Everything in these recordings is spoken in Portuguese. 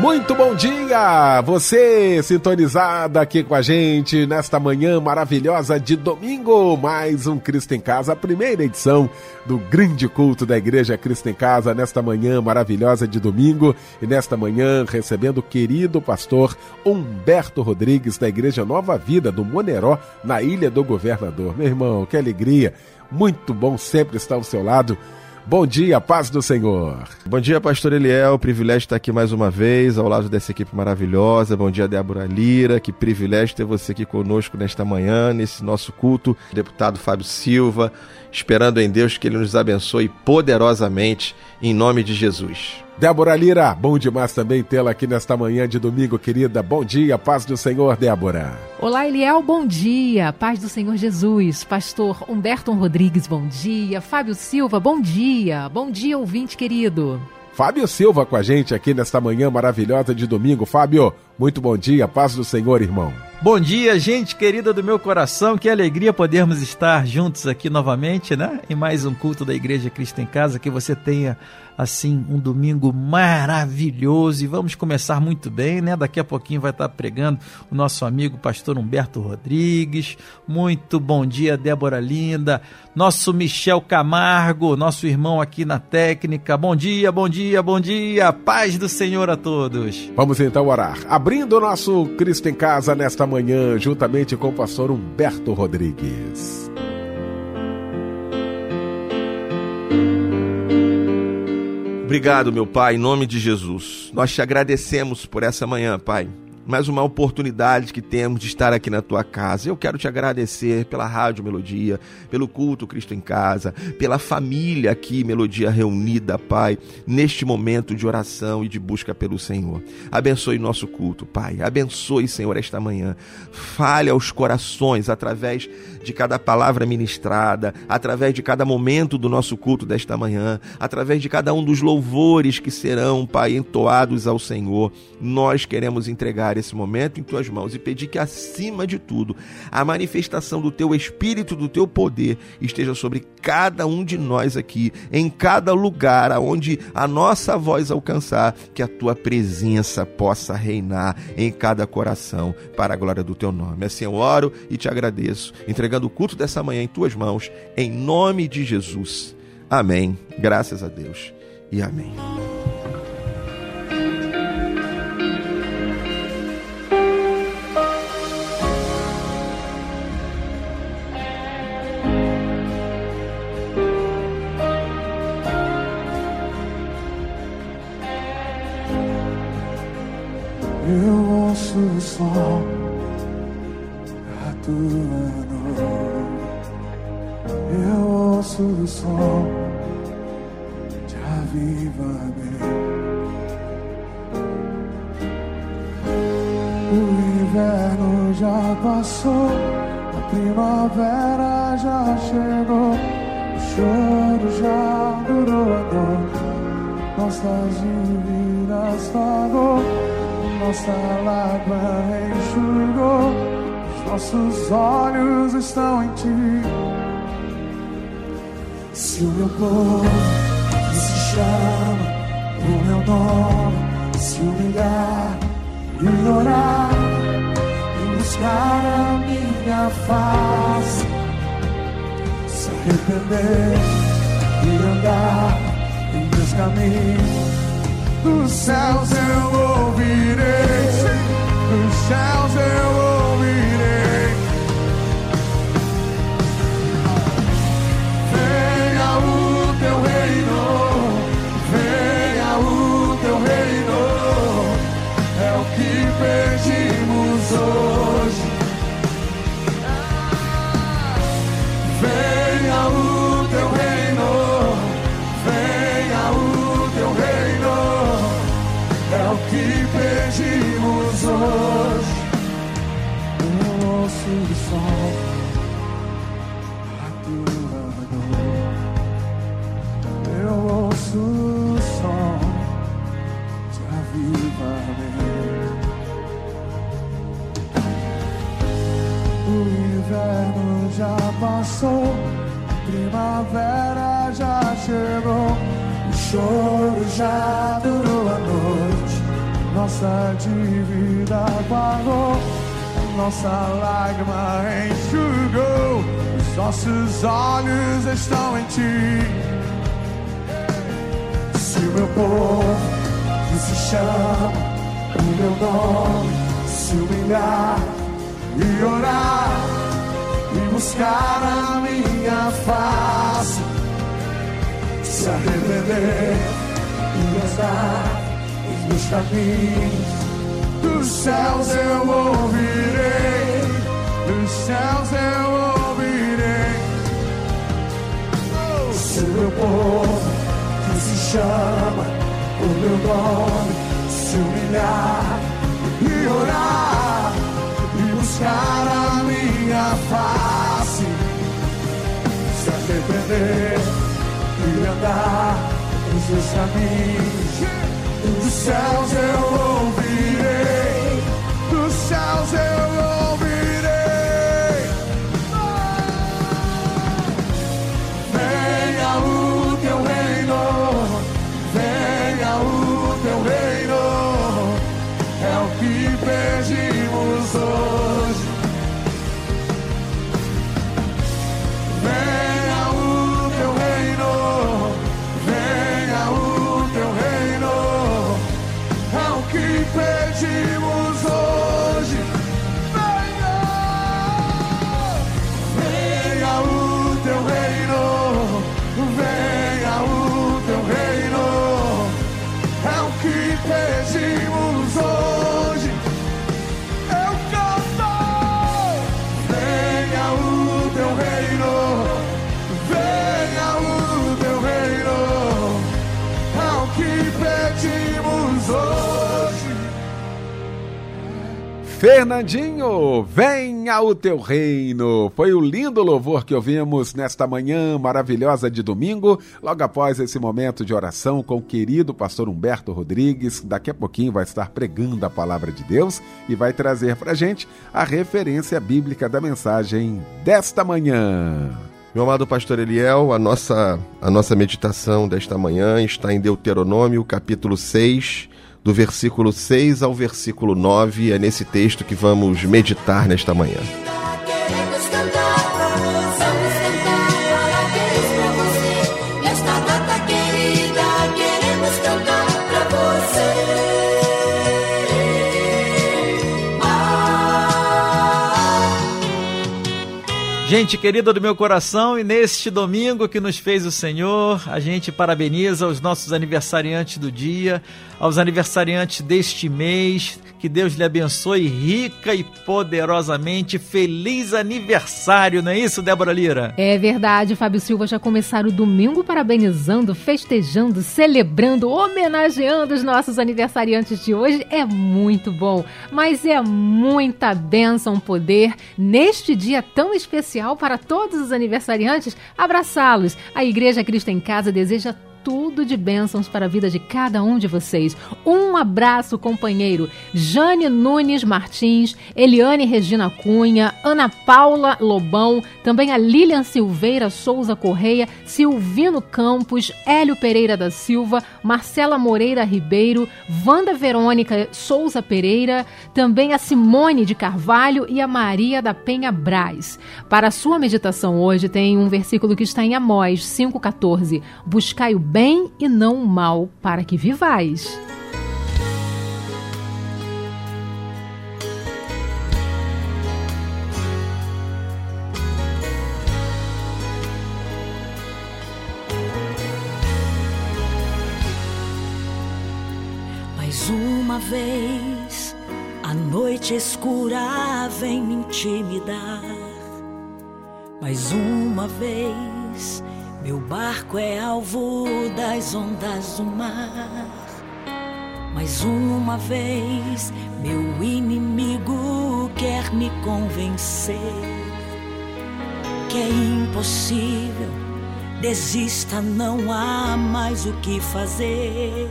Muito bom dia! Você sintonizado aqui com a gente nesta manhã maravilhosa de domingo. Mais um Cristo em Casa, a primeira edição do grande culto da Igreja Cristo em Casa, nesta manhã maravilhosa de domingo. E nesta manhã recebendo o querido pastor Humberto Rodrigues, da Igreja Nova Vida, do Moneró, na Ilha do Governador. Meu irmão, que alegria! Muito bom sempre estar ao seu lado Bom dia, paz do Senhor. Bom dia, pastor Eliel. Privilégio estar aqui mais uma vez, ao lado dessa equipe maravilhosa. Bom dia, Débora Lira. Que privilégio ter você aqui conosco nesta manhã, nesse nosso culto. Deputado Fábio Silva, esperando em Deus que ele nos abençoe poderosamente, em nome de Jesus. Débora Lira, bom demais também tê-la aqui nesta manhã de domingo, querida. Bom dia, paz do Senhor, Débora. Olá, Eliel, bom dia. Paz do Senhor Jesus. Pastor Humberto Rodrigues, bom dia. Fábio Silva, bom dia. Bom dia, ouvinte querido. Fábio Silva com a gente aqui nesta manhã maravilhosa de domingo. Fábio, muito bom dia, paz do Senhor, irmão. Bom dia, gente querida do meu coração. Que alegria podermos estar juntos aqui novamente, né? Em mais um culto da Igreja Cristo em Casa. Que você tenha assim um domingo maravilhoso e vamos começar muito bem, né? Daqui a pouquinho vai estar pregando o nosso amigo pastor Humberto Rodrigues. Muito bom dia, Débora Linda, nosso Michel Camargo, nosso irmão aqui na técnica. Bom dia, bom dia, bom dia. Paz do Senhor a todos. Vamos então orar. Abrindo o nosso Cristo em casa nesta manhã, juntamente com o pastor Humberto Rodrigues. Obrigado, meu Pai, em nome de Jesus. Nós te agradecemos por essa manhã, Pai mais uma oportunidade que temos de estar aqui na tua casa. Eu quero te agradecer pela Rádio Melodia, pelo culto Cristo em Casa, pela família aqui, Melodia reunida, Pai, neste momento de oração e de busca pelo Senhor. Abençoe nosso culto, Pai. Abençoe, Senhor, esta manhã. Fale aos corações através de cada palavra ministrada, através de cada momento do nosso culto desta manhã, através de cada um dos louvores que serão, Pai, entoados ao Senhor. Nós queremos entregar esse momento em tuas mãos e pedir que, acima de tudo, a manifestação do teu espírito, do teu poder, esteja sobre cada um de nós aqui, em cada lugar aonde a nossa voz alcançar, que a tua presença possa reinar em cada coração, para a glória do teu nome. Assim eu oro e te agradeço, entregando o culto dessa manhã em tuas mãos, em nome de Jesus. Amém. Graças a Deus e amém. sol atuando. Eu ouço o som de avivamento. O inverno já passou, a primavera já chegou, o choro já durou a dor, nossas dívidas pagou nossa lágrima enxugou, os nossos olhos estão em ti. Se o meu povo que se chama o meu nome, se humilhar e orar, e buscar a minha face, se arrepender e andar em meus caminhos dos céus eu ouvirei, dos céus eu ouvirei. Já passou, primavera já chegou, o choro já durou a noite, nossa dívida pagou, nossa lágrima enxugou, os nossos olhos estão em ti. Se o meu povo que se chama o meu nome se humilhar e orar e buscar a minha face, se arrepender e andar os meus caminhos. Dos céus eu ouvirei, dos céus eu ouvirei. Se o meu povo que se chama o meu nome se humilhar e orar e buscar a minha face, se arrepender e andar nos seus caminhos. Dos céus eu ouvirei, dos céus eu ouvirei. Fernandinho, venha o teu reino. Foi o lindo louvor que ouvimos nesta manhã maravilhosa de domingo, logo após esse momento de oração com o querido pastor Humberto Rodrigues. Daqui a pouquinho vai estar pregando a palavra de Deus e vai trazer para gente a referência bíblica da mensagem desta manhã. Meu amado pastor Eliel, a nossa, a nossa meditação desta manhã está em Deuteronômio, capítulo 6, do versículo 6 ao versículo 9. É nesse texto que vamos meditar nesta manhã. Gente querida do meu coração, e neste domingo que nos fez o Senhor, a gente parabeniza os nossos aniversariantes do dia, aos aniversariantes deste mês. Que Deus lhe abençoe rica e poderosamente. Feliz aniversário, não é isso, Débora Lira? É verdade, Fábio Silva já começaram o domingo parabenizando, festejando, celebrando, homenageando os nossos aniversariantes de hoje. É muito bom, mas é muita bênção poder, neste dia tão especial para todos os aniversariantes, abraçá-los. A Igreja Cristo em Casa deseja tudo de bênçãos para a vida de cada um de vocês. Um abraço, companheiro. Jane Nunes Martins, Eliane Regina Cunha, Ana Paula Lobão, também a Lilian Silveira Souza Correia, Silvino Campos, Hélio Pereira da Silva, Marcela Moreira Ribeiro, Wanda Verônica Souza Pereira, também a Simone de Carvalho e a Maria da Penha Braz. Para a sua meditação hoje tem um versículo que está em Amós 5,14. Buscai o bem e não o mal, para que vivais. Mais uma vez, a noite escura vem me intimidar. Mais uma vez, meu barco é alvo das ondas do mar. Mais uma vez, meu inimigo quer me convencer que é impossível. Desista, não há mais o que fazer.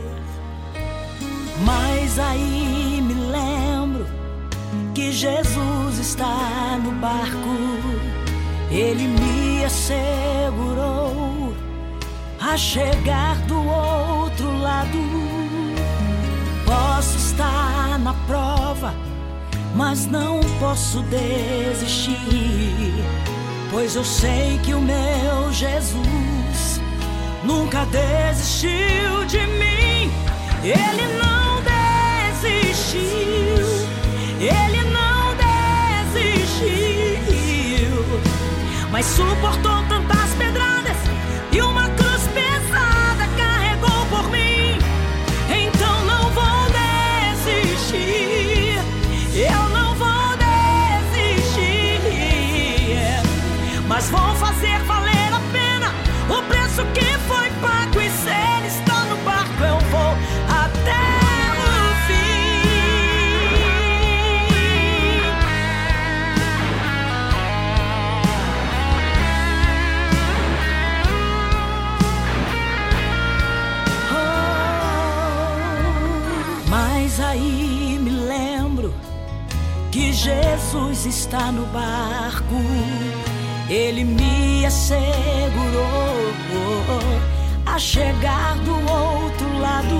Mas aí me lembro que Jesus está no barco Ele me assegurou a chegar do outro lado. Posso estar na prova, mas não posso desistir, pois eu sei que o meu Jesus nunca desistiu de mim. Ele não desistiu, ele mas suportou tantas pedradas e uma cruz Está no barco. Ele me assegurou a chegar do outro lado.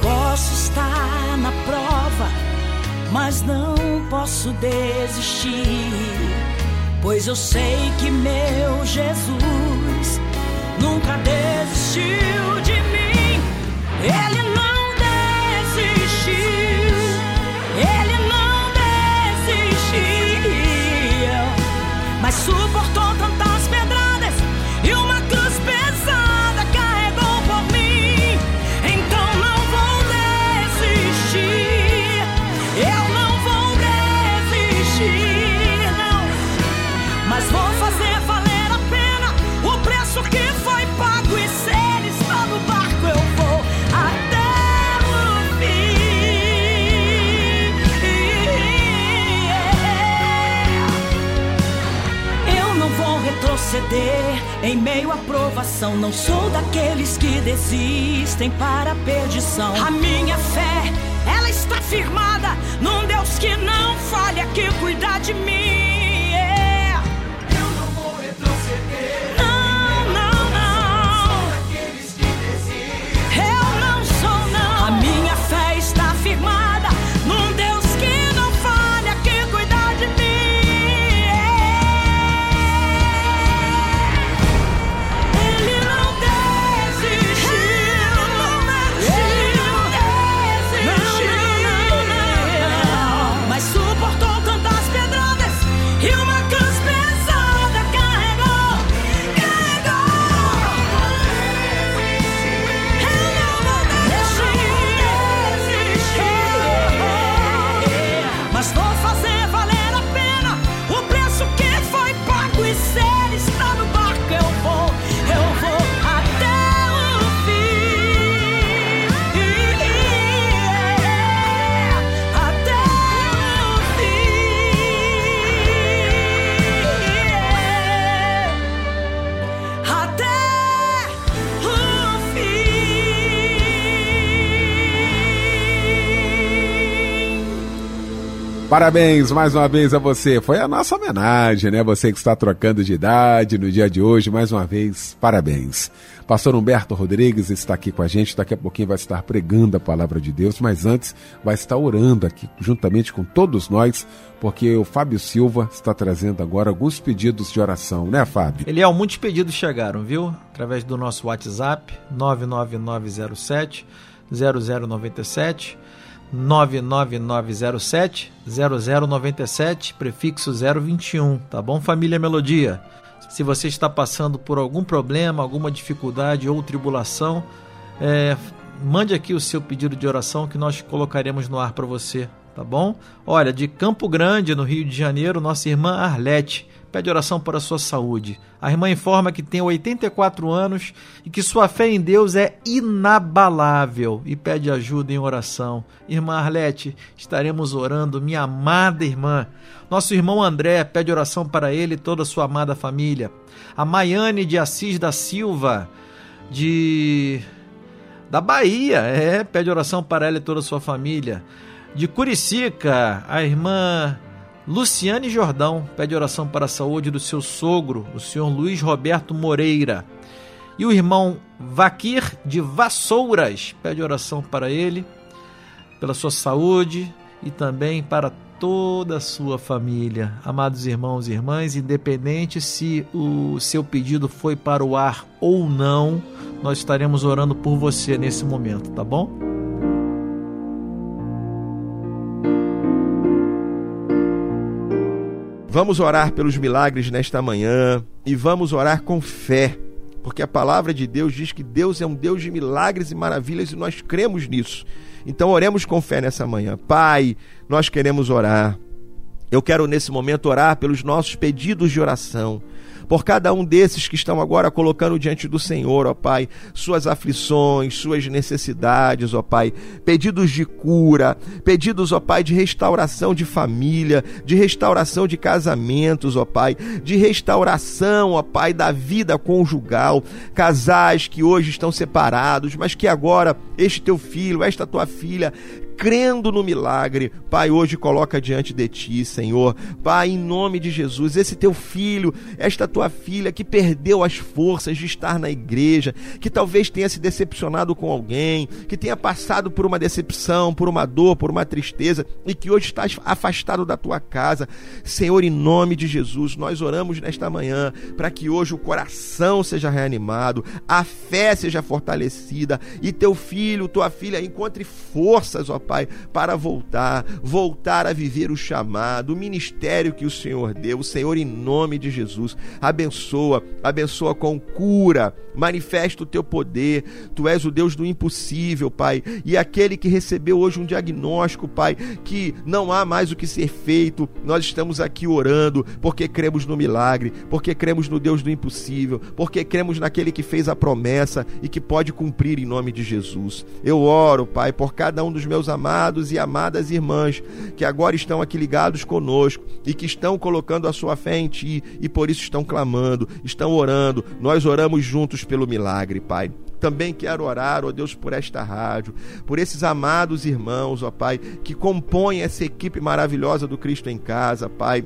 Posso estar na prova, mas não posso desistir, pois eu sei que meu Jesus nunca desistiu de mim. Ele em meio à provação. Não sou daqueles que desistem para a perdição. A minha fé, ela está firmada num Deus que não falha, que cuida de mim. Parabéns mais uma vez a você. Foi a nossa homenagem, né? Você que está trocando de idade no dia de hoje, mais uma vez, parabéns. Pastor Humberto Rodrigues está aqui com a gente, daqui a pouquinho vai estar pregando a palavra de Deus, mas antes vai estar orando aqui juntamente com todos nós, porque o Fábio Silva está trazendo agora alguns pedidos de oração, né, Fábio? Eliel, muitos pedidos chegaram, viu? Através do nosso WhatsApp, 99907 0097, 99907 0097, prefixo 021, tá bom, família Melodia? Se você está passando por algum problema, alguma dificuldade ou tribulação, é, mande aqui o seu pedido de oração que nós colocaremos no ar para você, tá bom? Olha, de Campo Grande, no Rio de Janeiro, nossa irmã Arlete pede oração para sua saúde. A irmã informa que tem 84 anos e que sua fé em Deus é inabalável e pede ajuda em oração. Irmã Arlete, estaremos orando, minha amada irmã. Nosso irmão André pede oração para ele e toda a sua amada família. A Maiane de Assis da Silva, de da Bahia, é, pede oração para ela e toda a sua família. De Curicica, a irmã Luciane Jordão pede oração para a saúde do seu sogro, o senhor Luiz Roberto Moreira. E o irmão Vaquir de Vassouras pede oração para ele, pela sua saúde e também para toda a sua família. Amados irmãos e irmãs, independente se o seu pedido foi para o ar ou não, nós estaremos orando por você nesse momento, tá bom? Vamos orar pelos milagres nesta manhã e vamos orar com fé, porque a palavra de Deus diz que Deus é um Deus de milagres e maravilhas e nós cremos nisso. Então oremos com fé nessa manhã. Pai, nós queremos orar. Eu quero nesse momento orar pelos nossos pedidos de oração por cada um desses que estão agora colocando diante do Senhor, ó Pai, suas aflições, suas necessidades, ó Pai, pedidos de cura, pedidos, ó Pai, de restauração de família, de restauração de casamentos, ó Pai, de restauração, ó Pai, da vida conjugal, casais que hoje estão separados, mas que agora este teu filho, esta tua filha crendo no milagre. Pai, hoje coloca diante de ti, Senhor. Pai, em nome de Jesus, esse teu filho, esta tua filha que perdeu as forças de estar na igreja, que talvez tenha se decepcionado com alguém, que tenha passado por uma decepção, por uma dor, por uma tristeza e que hoje está afastado da tua casa. Senhor, em nome de Jesus, nós oramos nesta manhã para que hoje o coração seja reanimado, a fé seja fortalecida e teu filho, tua filha encontre forças, ó Pai, para voltar, voltar a viver o chamado, o ministério que o Senhor deu. Senhor, em nome de Jesus, abençoa, abençoa com cura, manifesta o teu poder. Tu és o Deus do impossível, Pai, e aquele que recebeu hoje um diagnóstico, Pai, que não há mais o que ser feito. Nós estamos aqui orando porque cremos no milagre, porque cremos no Deus do impossível, porque cremos naquele que fez a promessa e que pode cumprir em nome de Jesus. Eu oro, Pai, por cada um dos meus amados e amadas irmãs que agora estão aqui ligados conosco e que estão colocando a sua fé em Ti e por isso estão clamando, estão orando. Nós oramos juntos pelo milagre, Pai. Também quero orar, ó Deus, por esta rádio, por esses amados irmãos, ó Pai, que compõem essa equipe maravilhosa do Cristo em Casa, Pai.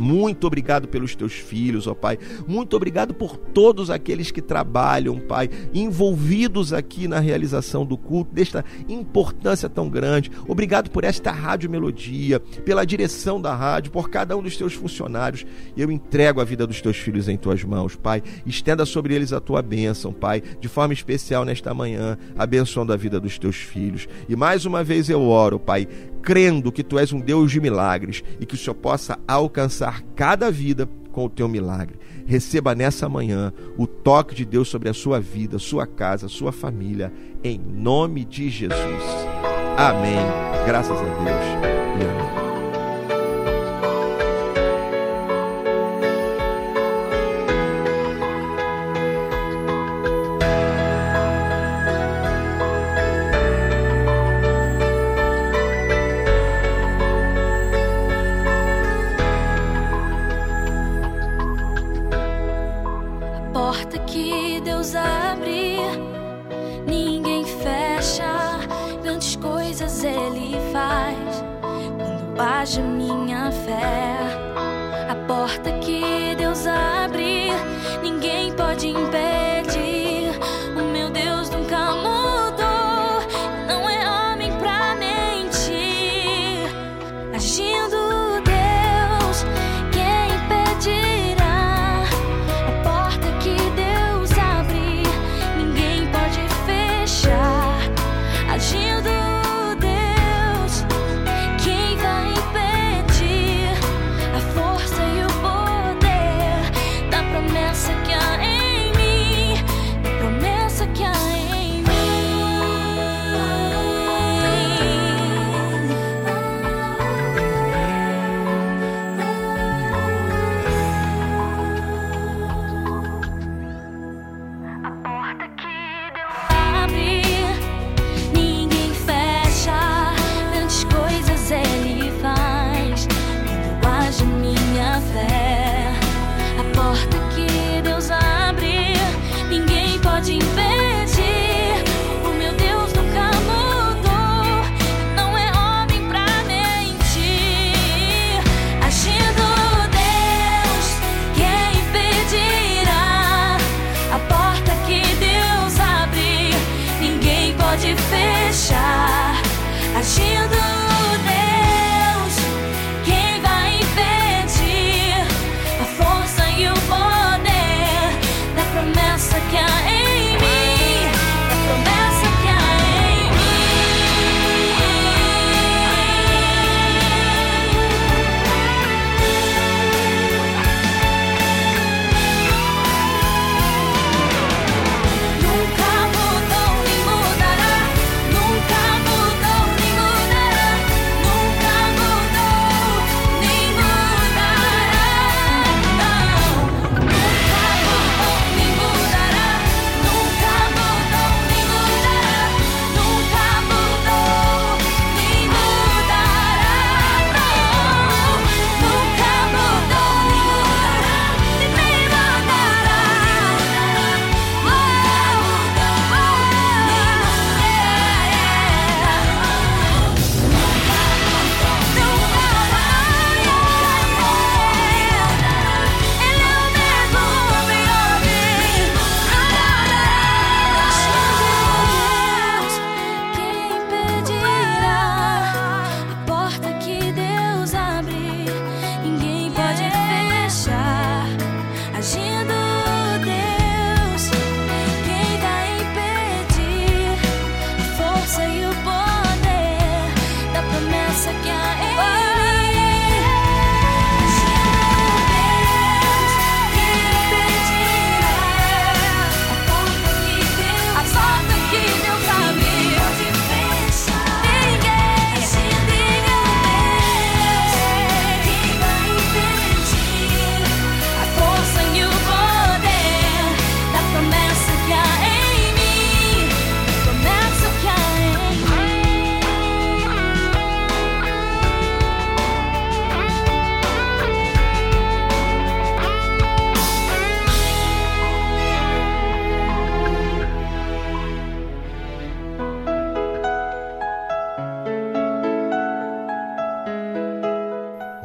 Muito obrigado pelos teus filhos, ó Pai. Muito obrigado por todos aqueles que trabalham, Pai, envolvidos aqui na realização do culto, desta importância tão grande. Obrigado por esta Rádio Melodia, pela direção da rádio, por cada um dos teus funcionários. Eu entrego a vida dos teus filhos em tuas mãos, Pai. Estenda sobre eles a tua bênção, Pai, de forma especial nesta manhã, abençoando a vida dos teus filhos. E mais uma vez eu oro, Pai, crendo que tu és um Deus de milagres e que o Senhor possa alcançar cada vida com o teu milagre. Receba nessa manhã o toque de Deus sobre a sua vida, sua casa, sua família, em nome de Jesus. Amém. Graças a Deus. E amém. Age minha fé. A porta que Deus abre,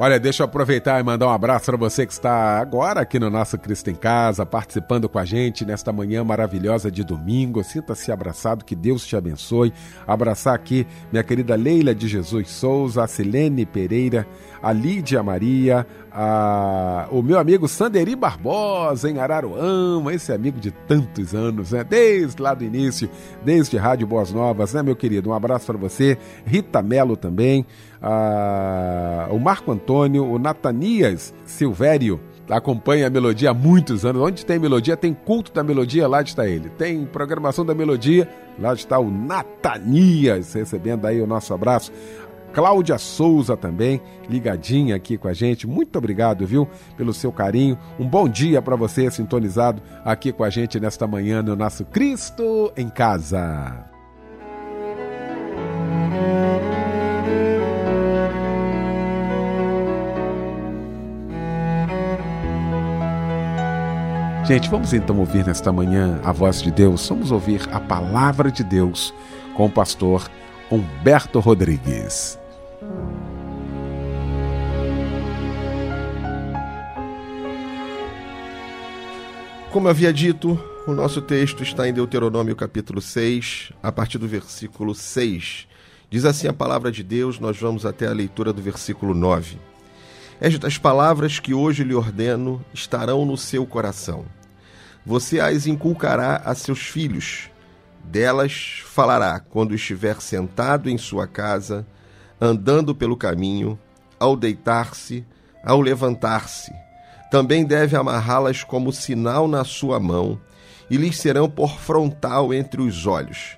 Olha, deixa eu aproveitar e mandar um abraço para você que está agora aqui no nosso Cristo em Casa, participando com a gente nesta manhã maravilhosa de domingo. Sinta-se abraçado, que Deus te abençoe. Abraçar aqui minha querida Leila de Jesus Souza, a Silene Pereira, a Lídia Maria, a... o meu amigo Sanderi Barbosa, em Araruama, esse amigo de tantos anos, né? Desde lá do início, desde Rádio Boas Novas, né, meu querido? Um abraço para você. Rita Melo também a, o Marco Antônio, o Natanias Silvério, acompanha a melodia há muitos anos. Onde tem melodia, tem culto da melodia, lá está ele. Tem programação da melodia, lá está o Natanias, recebendo aí o nosso abraço. Cláudia Souza também, ligadinha aqui com a gente. Muito obrigado, viu, pelo seu carinho. Um bom dia para você, sintonizado aqui com a gente nesta manhã no nosso Cristo em Casa. Gente, vamos então ouvir nesta manhã a voz de Deus. Vamos ouvir a palavra de Deus com o pastor Humberto Rodrigues. Como havia dito, o nosso texto está em Deuteronômio capítulo 6, a partir do versículo 6. Diz assim a palavra de Deus, nós vamos até a leitura do versículo 9. Estas palavras que hoje lhe ordeno estarão no seu coração. Você as inculcará a seus filhos. Delas falará quando estiver sentado em sua casa, andando pelo caminho, ao deitar-se, ao levantar-se. Também deve amarrá-las como sinal na sua mão, e lhes serão por frontal entre os olhos.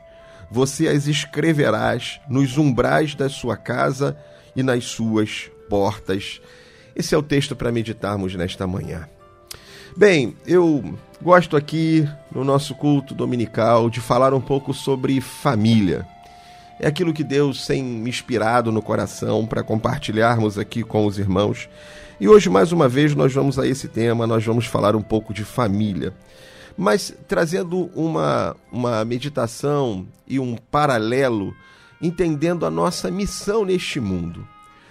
Você as escreverás nos umbrais da sua casa e nas suas portas. Esse é o texto para meditarmos nesta manhã. Bem, eu gosto aqui no nosso culto dominical de falar um pouco sobre família. É aquilo que Deus tem me inspirado no coração para compartilharmos aqui com os irmãos. E hoje, mais uma vez, nós vamos a esse tema, nós vamos falar um pouco de família. Mas trazendo uma, uma meditação e um paralelo, entendendo a nossa missão neste mundo.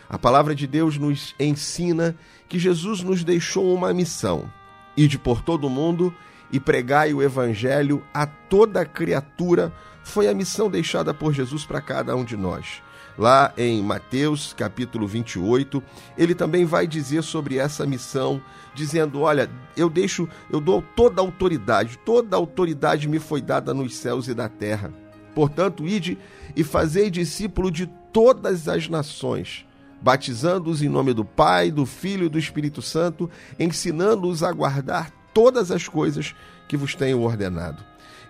A palavra de Deus nos ensina que Jesus nos deixou uma missão: ide por todo o mundo e pregai o evangelho a toda criatura. Foi a missão deixada por Jesus para cada um de nós. Lá em Mateus, capítulo 28, ele também vai dizer sobre essa missão, dizendo: "Olha, eu deixo, eu dou toda a autoridade, toda a autoridade me foi dada nos céus e da terra. Portanto, ide e fazei discípulo de todas as nações, batizando-os em nome do Pai, do Filho e do Espírito Santo, ensinando-os a guardar todas as coisas que vos tenho ordenado.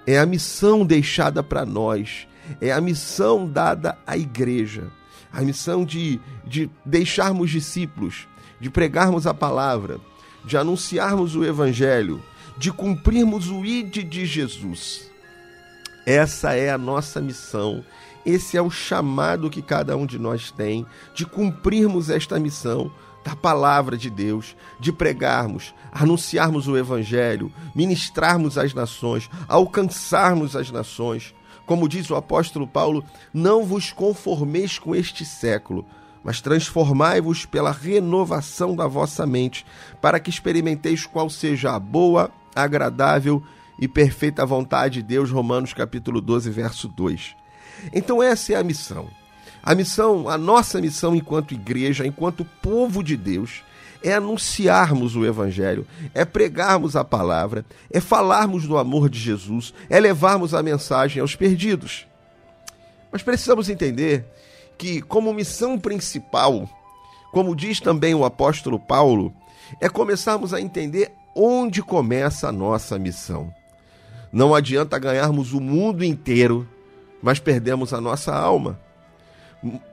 É a missão deixada para nós, é a missão dada à igreja, a missão de, de deixarmos discípulos, de pregarmos a palavra, de anunciarmos o evangelho, de cumprirmos o ide de Jesus. Essa é a nossa missão. Esse é o chamado que cada um de nós tem de cumprirmos esta missão da palavra de Deus, de pregarmos, anunciarmos o evangelho, ministrarmos as nações, alcançarmos as nações. Como diz o apóstolo Paulo, não vos conformeis com este século, mas transformai-vos pela renovação da vossa mente, para que experimenteis qual seja a boa, agradável e perfeita vontade de Deus. Romanos capítulo 12, verso 2. Então essa é a missão. A missão, a nossa missão enquanto igreja, enquanto povo de Deus, é anunciarmos o Evangelho, é pregarmos a palavra, é falarmos do amor de Jesus, é levarmos a mensagem aos perdidos. Mas precisamos entender que, como missão principal, como diz também o apóstolo Paulo, é começarmos a entender onde começa a nossa missão. Não adianta ganharmos o mundo inteiro, mas perdemos a nossa alma.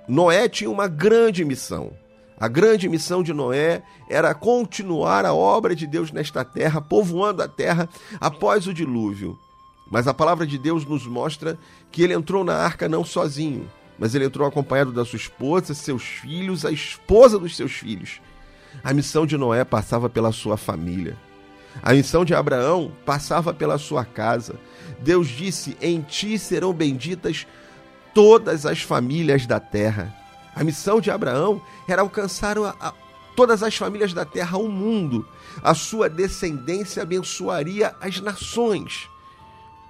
Noé tinha uma grande missão. A grande missão de Noé era continuar a obra de Deus nesta terra, povoando a terra após o dilúvio. Mas a palavra de Deus nos mostra que ele entrou na arca não sozinho, mas ele entrou acompanhado da sua esposa, seus filhos, a esposa dos seus filhos. A missão de Noé passava pela sua família. A missão de Abraão passava pela sua casa. Deus disse: Em ti serão benditas todas as famílias da terra. A missão de Abraão era alcançar a, a, todas as famílias da terra ao mundo. A sua descendência abençoaria as nações.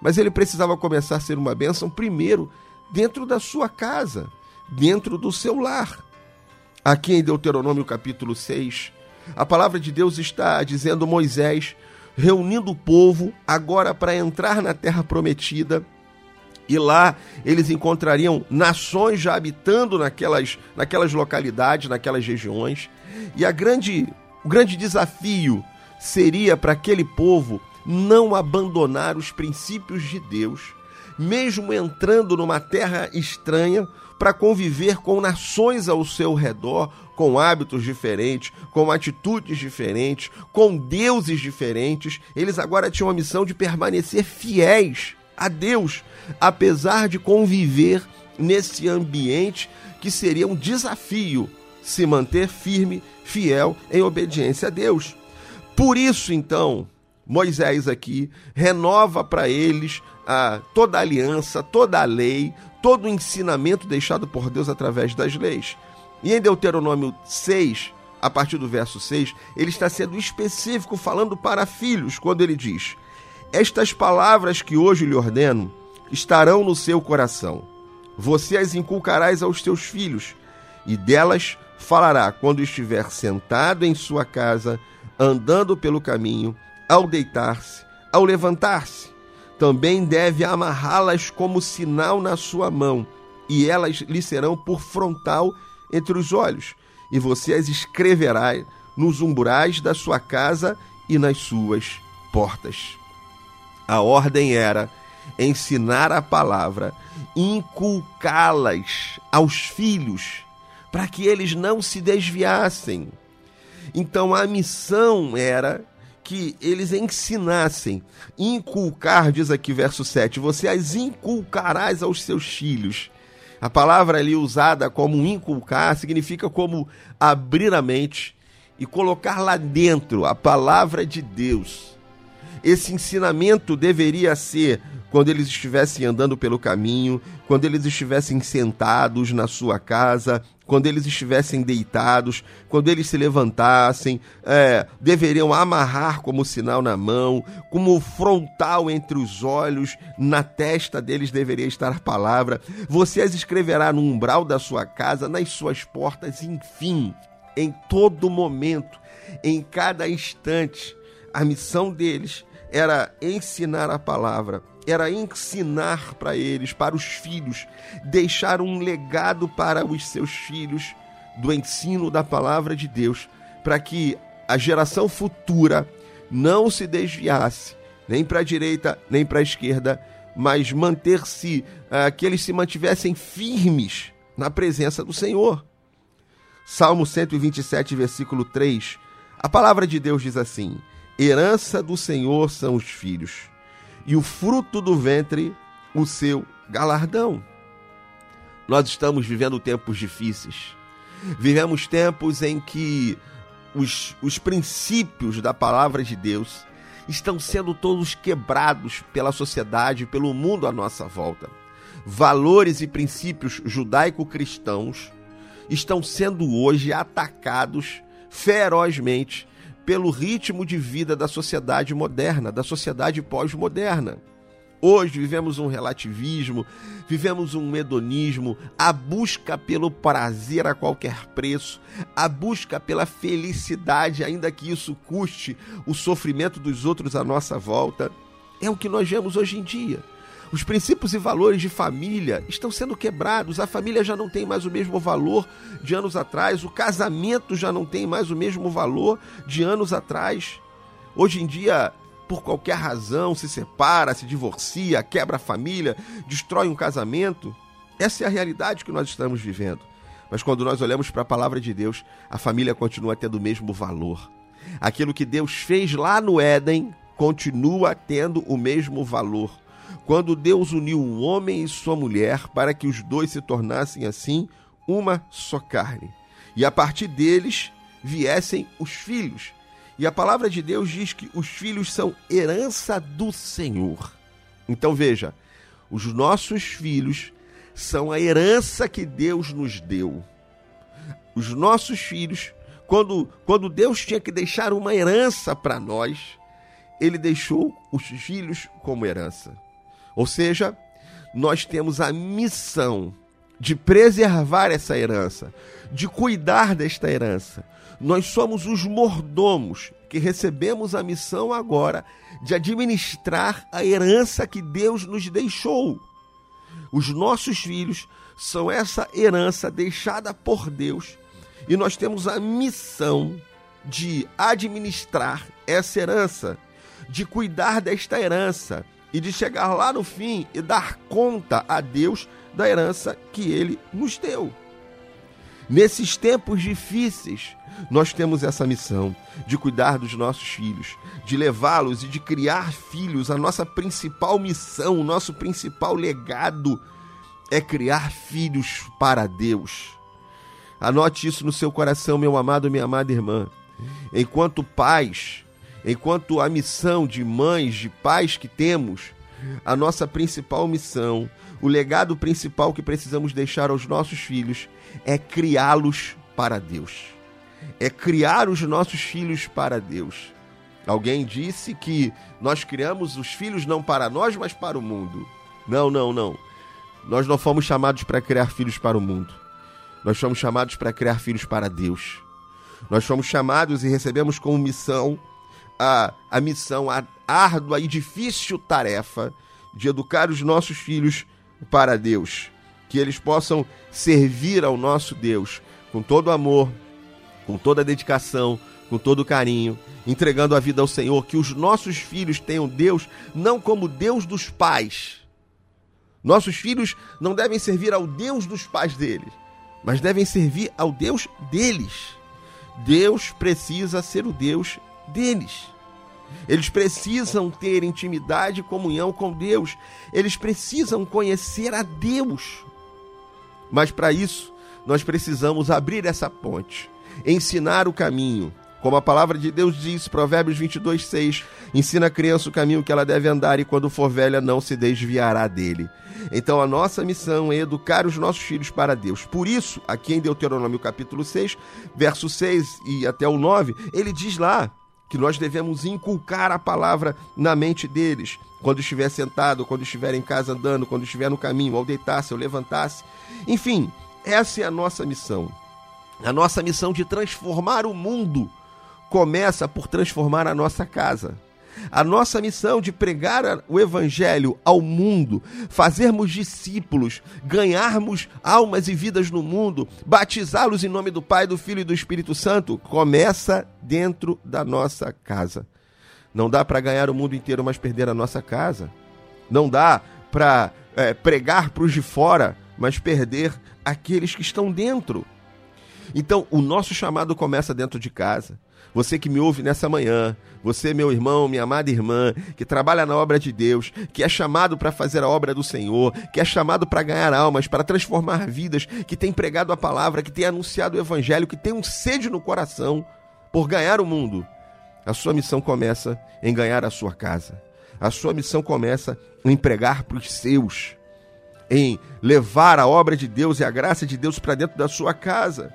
Mas ele precisava começar a ser uma bênção primeiro dentro da sua casa, dentro do seu lar. Aqui em Deuteronômio capítulo 6, a palavra de Deus está dizendo Moisés reunindo o povo agora para entrar na terra prometida. E lá eles encontrariam nações já habitando naquelas, naquelas localidades, naquelas regiões. E a grande, o grande desafio seria para aquele povo não abandonar os princípios de Deus, mesmo entrando numa terra estranha, para conviver com nações ao seu redor, com hábitos diferentes, com atitudes diferentes, com deuses diferentes. Eles agora tinham a missão de permanecer fiéis a Deus, apesar de conviver nesse ambiente que seria um desafio se manter firme, fiel em obediência a Deus. Por isso, então, Moisés aqui renova para eles a, toda a aliança, toda a lei, todo o ensinamento deixado por Deus através das leis. E em Deuteronômio 6, a partir do verso 6, ele está sendo específico falando para filhos, quando ele diz: Estas palavras que hoje lhe ordeno estarão no seu coração. Você as inculcarás aos teus filhos, e delas falará quando estiver sentado em sua casa, andando pelo caminho, ao deitar-se, ao levantar-se. Também deve amarrá-las como sinal na sua mão, e elas lhe serão por frontal entre os olhos, e você as escreverá nos umbrais da sua casa e nas suas portas. A ordem era ensinar a palavra, inculcá-las aos filhos, para que eles não se desviassem. Então a missão era que eles ensinassem, inculcar, diz aqui verso 7, você as inculcarás aos seus filhos. A palavra ali usada como inculcar significa como abrir a mente e colocar lá dentro a palavra de Deus. Esse ensinamento deveria ser quando eles estivessem andando pelo caminho, quando eles estivessem sentados na sua casa, quando eles estivessem deitados, quando eles se levantassem, é, deveriam amarrar como sinal na mão, como frontal entre os olhos, na testa deles deveria estar a palavra. Você as escreverá no umbral da sua casa, nas suas portas, enfim, em todo momento, em cada instante. A missão deles era ensinar a palavra era ensinar para eles, para os filhos, deixar um legado para os seus filhos do ensino da palavra de Deus, para que a geração futura não se desviasse nem para a direita nem para a esquerda, mas manter-se, uh, que eles se mantivessem firmes na presença do Senhor. Salmo 127, versículo 3. A palavra de Deus diz assim: Herança do Senhor são os filhos e o fruto do ventre o seu galardão. Nós estamos vivendo tempos difíceis. Vivemos tempos em que os, os princípios da palavra de Deus estão sendo todos quebrados pela sociedade, pelo mundo à nossa volta. Valores e princípios judaico-cristãos estão sendo hoje atacados ferozmente pelo ritmo de vida da sociedade moderna, da sociedade pós-moderna. Hoje vivemos um relativismo, vivemos um hedonismo, a busca pelo prazer a qualquer preço, a busca pela felicidade, ainda que isso custe o sofrimento dos outros à nossa volta. É o que nós vemos hoje em dia. Os princípios e valores de família estão sendo quebrados. A família já não tem mais o mesmo valor de anos atrás. O casamento já não tem mais o mesmo valor de anos atrás. Hoje em dia, por qualquer razão, se separa, se divorcia, quebra a família, destrói um casamento. Essa é a realidade que nós estamos vivendo. Mas quando nós olhamos para a palavra de Deus, a família continua tendo o mesmo valor. Aquilo que Deus fez lá no Éden continua tendo o mesmo valor quando Deus uniu um homem e sua mulher para que os dois se tornassem assim uma só carne. E a partir deles viessem os filhos. E a palavra de Deus diz que os filhos são herança do Senhor. Então veja, os nossos filhos são a herança que Deus nos deu. Os nossos filhos quando, quando Deus tinha que deixar uma herança para nós, ele deixou os filhos como herança. Ou seja, nós temos a missão de preservar essa herança, de cuidar desta herança. Nós somos os mordomos que recebemos a missão agora de administrar a herança que Deus nos deixou. Os nossos filhos são essa herança deixada por Deus e nós temos a missão de administrar essa herança, de cuidar desta herança e de chegar lá no fim e dar conta a Deus da herança que ele nos deu. Nesses tempos difíceis, nós temos essa missão de cuidar dos nossos filhos, de levá-los e de criar filhos. A nossa principal missão, o nosso principal legado é criar filhos para Deus. Anote isso no seu coração, meu amado, minha amada irmã. Enquanto pais, enquanto a missão de mães, de pais que temos, a nossa principal missão, o legado principal que precisamos deixar aos nossos filhos é criá-los para Deus. É criar os nossos filhos para Deus. Alguém disse que nós criamos os filhos não para nós, mas para o mundo. Não, não, não. Nós não fomos chamados para criar filhos para o mundo. Nós fomos chamados para criar filhos para Deus. Nós fomos chamados e recebemos como missão a, a missão, a árdua e difícil tarefa de educar os nossos filhos para Deus. Que eles possam servir ao nosso Deus com todo amor, com toda dedicação, com todo carinho, entregando a vida ao Senhor. Que os nossos filhos tenham Deus não como Deus dos pais. Nossos filhos não devem servir ao Deus dos pais deles, mas devem servir ao Deus deles. Deus precisa ser o Deus deles. Eles precisam ter intimidade e comunhão com Deus. Eles precisam conhecer a Deus. Mas para isso, nós precisamos abrir essa ponte, ensinar o caminho. Como a palavra de Deus diz, Provérbios 22, 6, ensina a criança o caminho que ela deve andar e quando for velha não se desviará dele. Então a nossa missão é educar os nossos filhos para Deus. Por isso, aqui em Deuteronômio capítulo 6, verso 6 e até o 9, ele diz lá que nós devemos inculcar a palavra na mente deles, quando estiver sentado, quando estiver em casa andando, quando estiver no caminho, ao deitar-se, ao levantar-se. Enfim, essa é a nossa missão. A nossa missão de transformar o mundo começa por transformar a nossa casa. A nossa missão de pregar o Evangelho ao mundo, fazermos discípulos, ganharmos almas e vidas no mundo, batizá-los em nome do Pai, do Filho e do Espírito Santo, começa dentro da nossa casa. Não dá para ganhar o mundo inteiro, mas perder a nossa casa. Não dá para é, pregar para os de fora, mas perder aqueles que estão dentro. Então, o nosso chamado começa dentro de casa. Você que me ouve nessa manhã, você, meu irmão, minha amada irmã, que trabalha na obra de Deus, que é chamado para fazer a obra do Senhor, que é chamado para ganhar almas, para transformar vidas, que tem pregado a palavra, que tem anunciado o evangelho, que tem um sede no coração por ganhar o mundo. A sua missão começa em ganhar a sua casa. A sua missão começa em pregar para os seus, em levar a obra de Deus e a graça de Deus para dentro da sua casa.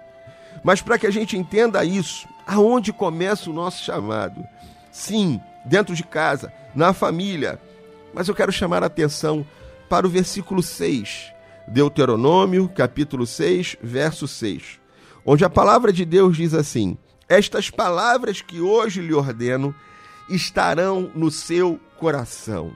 Mas para que a gente entenda isso, aonde começa o nosso chamado? Sim, dentro de casa, na família. Mas eu quero chamar a atenção para o versículo 6, Deuteronômio, capítulo 6, verso 6, onde a palavra de Deus diz assim: Estas palavras que hoje lhe ordeno estarão no seu coração.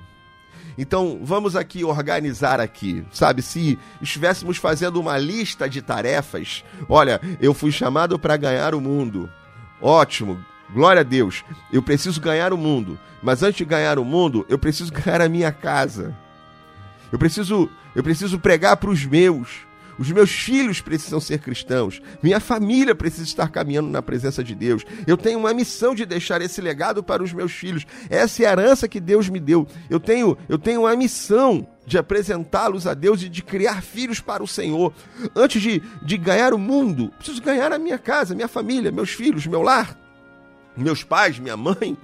Então, vamos aqui organizar aqui, sabe? Se estivéssemos fazendo uma lista de tarefas, olha, eu fui chamado para ganhar o mundo. Ótimo, glória a Deus. Eu preciso ganhar o mundo, mas antes de ganhar o mundo, eu preciso ganhar a minha casa. Eu preciso, eu preciso pregar para os meus. Os meus filhos precisam ser cristãos. Minha família precisa estar caminhando na presença de Deus. Eu tenho uma missão de deixar esse legado para os meus filhos. Essa é a herança que Deus me deu. Eu tenho, eu tenho uma missão de apresentá-los a Deus e de criar filhos para o Senhor. Antes de, de ganhar o mundo, preciso ganhar a minha casa, minha família, meus filhos, meu lar, meus pais, minha mãe.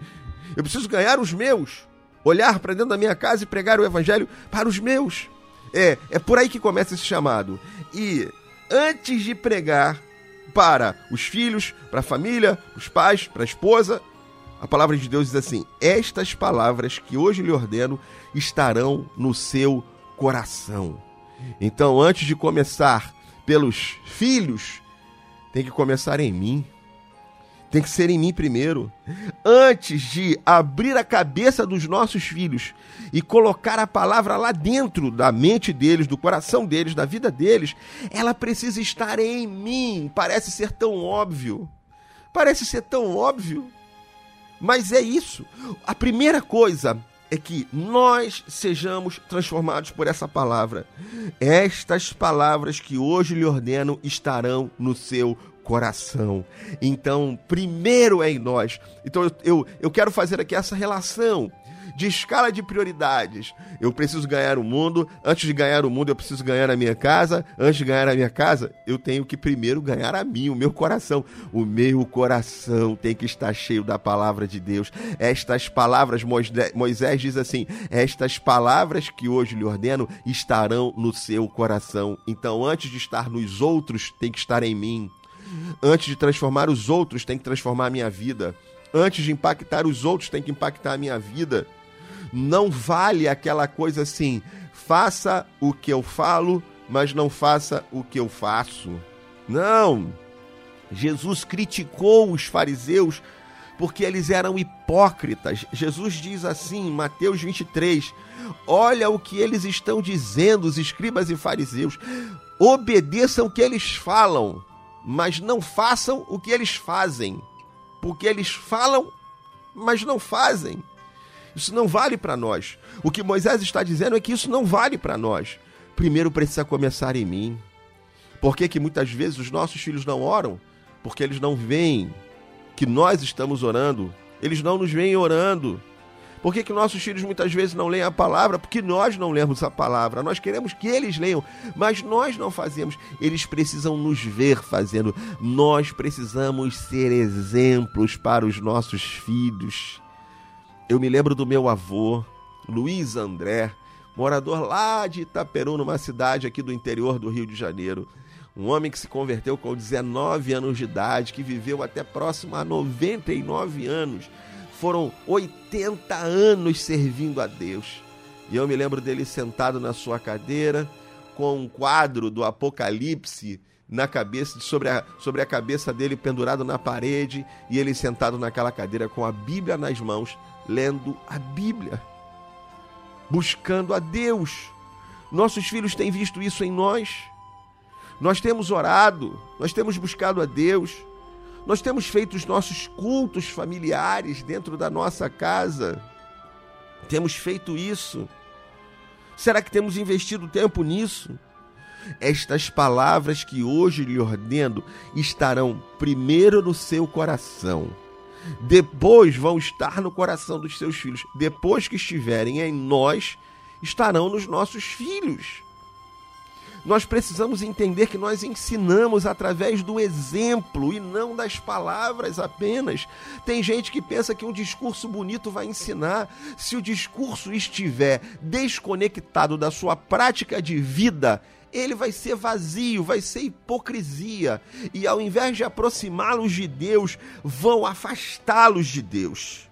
Eu preciso ganhar os meus. Olhar para dentro da minha casa e pregar o evangelho para os meus. É, é por aí que começa esse chamado. E antes de pregar, para os filhos, para a família, os pais, para a esposa. A palavra de Deus diz assim: Estas palavras que hoje lhe ordeno estarão no seu coração. Então, antes de começar pelos filhos, tem que começar em mim. Tem que ser em mim primeiro. Antes de abrir a cabeça dos nossos filhos e colocar a palavra lá dentro da mente deles, do coração deles, da vida deles, ela precisa estar em mim. Parece ser tão óbvio. Parece ser tão óbvio. Mas é isso. A primeira coisa é que nós sejamos transformados por essa palavra. Estas palavras que hoje lhe ordeno estarão no seu coração. Então, primeiro é em nós. Então, eu, eu, eu quero fazer aqui essa relação de escala de prioridades. Eu preciso ganhar o mundo. Antes de ganhar o mundo, eu preciso ganhar a minha casa. Antes de ganhar a minha casa, eu tenho que primeiro ganhar a mim, o meu coração. O meu coração tem que estar cheio da palavra de Deus. Estas palavras, Moisés, diz assim: Estas palavras que hoje lhe ordeno estarão no seu coração. Então, antes de estar nos outros, tem que estar em mim. Antes de transformar os outros, tem que transformar a minha vida. Antes de impactar os outros, tem que impactar a minha vida. Não vale aquela coisa assim, faça o que eu falo, mas não faça o que eu faço. Não. Jesus criticou os fariseus porque eles eram hipócritas. Jesus diz assim em Mateus 23: Olha o que eles estão dizendo, os escribas e fariseus. Obedeçam o que eles falam, mas não façam o que eles fazem. Porque eles falam, mas não fazem. Isso não vale para nós. O que Moisés está dizendo é que isso não vale para nós. Primeiro precisa começar em mim. Por que, que muitas vezes os nossos filhos não oram? Porque eles não veem que nós estamos orando. Eles não nos veem orando. Por que, que nossos filhos muitas vezes não leem a palavra? Porque nós não lemos a palavra. Nós queremos que eles leiam, mas nós não fazemos. Eles precisam nos ver fazendo. Nós precisamos ser exemplos para os nossos filhos. Eu me lembro do meu avô, Luiz André, morador lá de Itaperu, numa cidade aqui do interior do Rio de Janeiro. Um homem que se converteu com 19 anos de idade, que viveu até próximo a 99 anos. Foram 80 anos servindo a Deus. E eu me lembro dele sentado na sua cadeira, com um quadro do Apocalipse na cabeça, sobre a, sobre a cabeça dele pendurado na parede, e ele sentado naquela cadeira com a Bíblia nas mãos, lendo a Bíblia, buscando a Deus. Nossos filhos têm visto isso em nós. Nós temos orado, nós temos buscado a Deus, nós temos feito os nossos cultos familiares dentro da nossa casa. Temos feito isso. Será que temos investido tempo nisso? Estas palavras que hoje lhe ordeno estarão primeiro no seu coração, depois vão estar no coração dos seus filhos, depois que estiverem em nós, estarão nos nossos filhos. Nós precisamos entender que nós ensinamos através do exemplo e não das palavras apenas. Tem gente que pensa que um discurso bonito vai ensinar. Se o discurso estiver desconectado da sua prática de vida, ele vai ser vazio, vai ser hipocrisia. E ao invés de aproximá-los de Deus, vão afastá-los de Deus.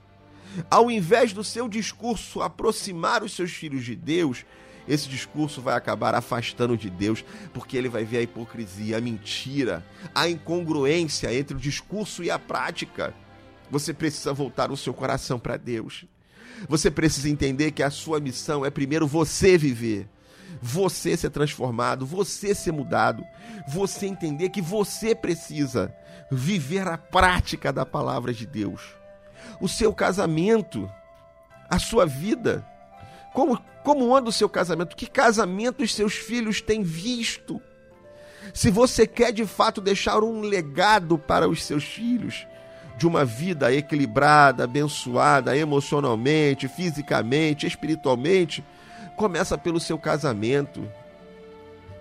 Ao invés do seu discurso aproximar os seus filhos de Deus, esse discurso vai acabar afastando de Deus, porque ele vai ver a hipocrisia, a mentira, a incongruência entre o discurso e a prática. Você precisa voltar o seu coração para Deus. Você precisa entender que a sua missão é primeiro você viver, você ser transformado, você ser mudado, você entender que você precisa viver a prática da palavra de Deus. O seu casamento, a sua vida, como, como anda o seu casamento? Que casamento os seus filhos têm visto? Se você quer de fato deixar um legado para os seus filhos, de uma vida equilibrada, abençoada emocionalmente, fisicamente, espiritualmente, começa pelo seu casamento.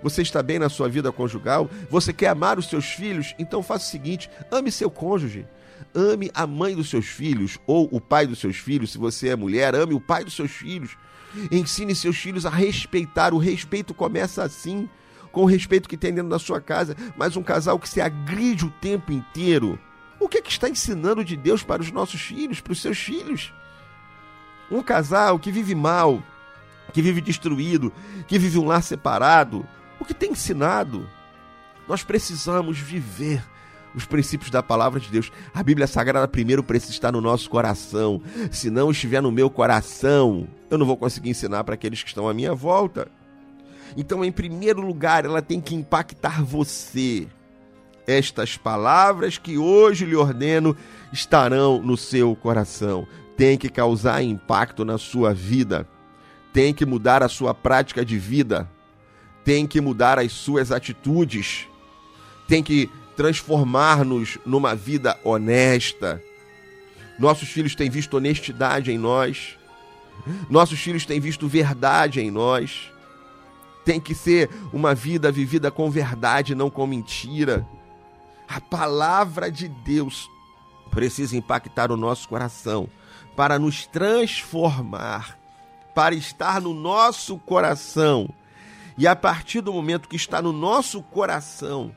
Você está bem na sua vida conjugal? Você quer amar os seus filhos? Então faça o seguinte: ame seu cônjuge. Ame a mãe dos seus filhos ou o pai dos seus filhos, se você é mulher, ame o pai dos seus filhos. Ensine seus filhos a respeitar. O respeito começa assim. com o respeito que tem dentro da sua casa, mas um casal que se agride o tempo inteiro. O que é que está ensinando de Deus para os nossos filhos, para os seus filhos? Um casal que vive mal, que vive destruído, que vive um lar separado, o que tem ensinado? Nós precisamos viver os princípios da palavra de Deus. A Bíblia Sagrada primeiro precisa estar no nosso coração. Se não estiver no meu coração, eu não vou conseguir ensinar para aqueles que estão à minha volta. Então, em primeiro lugar, ela tem que impactar você. Estas palavras que hoje lhe ordeno estarão no seu coração. Tem que causar impacto na sua vida. Tem que mudar a sua prática de vida. Tem que mudar as suas atitudes. Tem que transformar-nos numa vida honesta. Nossos filhos têm visto honestidade em nós. Nossos filhos têm visto verdade em nós. Tem que ser uma vida vivida com verdade, não com mentira. A palavra de Deus precisa impactar o nosso coração para nos transformar, para estar no nosso coração. E a partir do momento que está no nosso coração,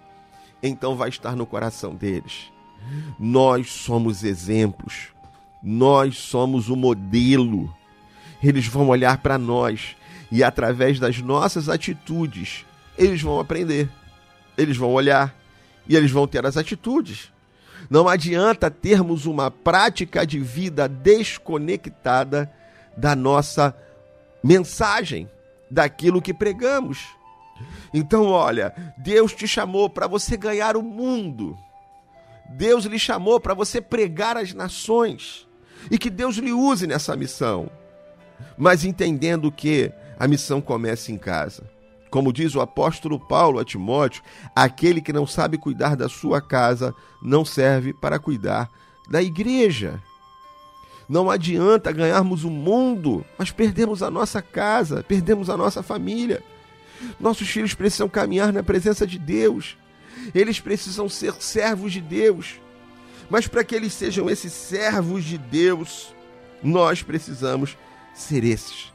então vai estar no coração deles. Nós somos exemplos, nós somos o modelo. Eles vão olhar para nós e, através das nossas atitudes, eles vão aprender. Eles vão olhar e eles vão ter as atitudes. Não adianta termos uma prática de vida desconectada da nossa mensagem, daquilo que pregamos. Então, olha, Deus te chamou para você ganhar o mundo. Deus lhe chamou para você pregar as nações. E que Deus lhe use nessa missão. Mas entendendo que a missão começa em casa. Como diz o apóstolo Paulo a Timóteo, aquele que não sabe cuidar da sua casa não serve para cuidar da igreja. Não adianta ganharmos o mundo, mas perdemos a nossa casa, perdemos a nossa família. Nossos filhos precisam caminhar na presença de Deus. Eles precisam ser servos de Deus. Mas para que eles sejam esses servos de Deus, nós precisamos ser esses.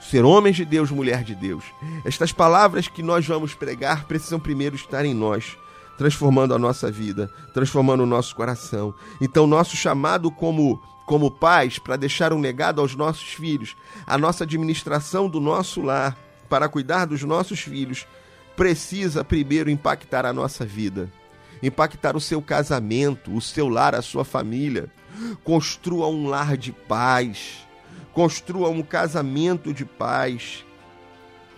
Ser homens de Deus, mulher de Deus. Estas palavras que nós vamos pregar precisam primeiro estar em nós, transformando a nossa vida, transformando o nosso coração. Então, nosso chamado como como pais para deixar um legado aos nossos filhos, a nossa administração do nosso lar, para cuidar dos nossos filhos, precisa primeiro impactar a nossa vida, impactar o seu casamento, o seu lar, a sua família. Construa um lar de paz, construa um casamento de paz,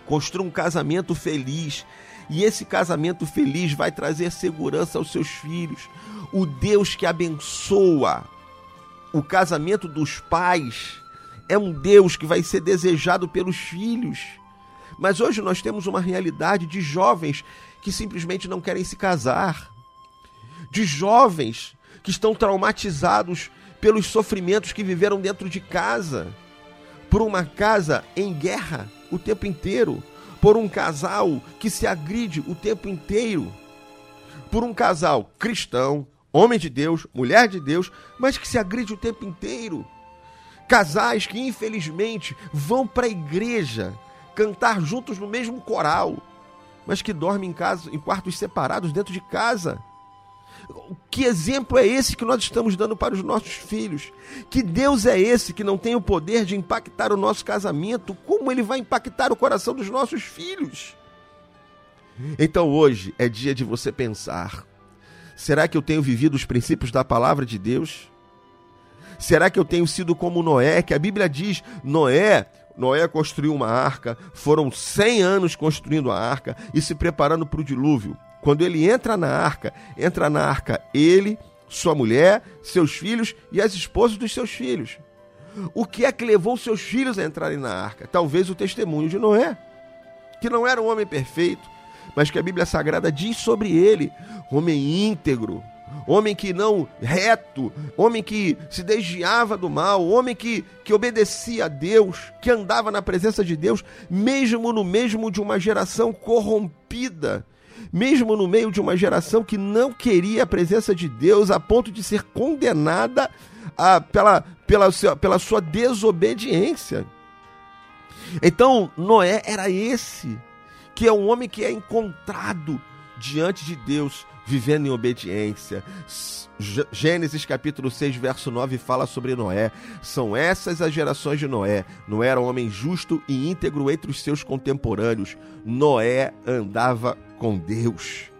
construa um casamento feliz. E esse casamento feliz vai trazer segurança aos seus filhos. O Deus que abençoa o casamento dos pais é um Deus que vai ser desejado pelos filhos. Mas hoje nós temos uma realidade de jovens que simplesmente não querem se casar, de jovens que estão traumatizados pelos sofrimentos que viveram dentro de casa, por uma casa em guerra o tempo inteiro, por um casal que se agride o tempo inteiro, por um casal cristão, homem de Deus, mulher de Deus, mas que se agride o tempo inteiro. Casais que infelizmente vão para a igreja cantar juntos no mesmo coral, mas que dormem em casa, em quartos separados dentro de casa. Que exemplo é esse que nós estamos dando para os nossos filhos? Que Deus é esse que não tem o poder de impactar o nosso casamento? Como ele vai impactar o coração dos nossos filhos? Então hoje é dia de você pensar Será que eu tenho vivido os princípios da palavra de Deus? Será que eu tenho sido como Noé, que a Bíblia diz, Noé, Noé construiu uma arca, foram 100 anos construindo a arca e se preparando para o dilúvio. Quando ele entra na arca, entra na arca ele, sua mulher, seus filhos e as esposas dos seus filhos. O que é que levou seus filhos a entrarem na arca? Talvez o testemunho de Noé, que não era um homem perfeito, mas que a Bíblia Sagrada diz sobre ele: homem íntegro, homem que não reto, homem que se desviava do mal, homem que, que obedecia a Deus, que andava na presença de Deus, mesmo no mesmo de uma geração corrompida, mesmo no meio de uma geração que não queria a presença de Deus a ponto de ser condenada a, pela, pela, pela sua desobediência. Então, Noé era esse que é um homem que é encontrado diante de Deus, vivendo em obediência. Gênesis capítulo 6, verso 9 fala sobre Noé. São essas as gerações de Noé. Noé era um homem justo e íntegro entre os seus contemporâneos. Noé andava com Deus.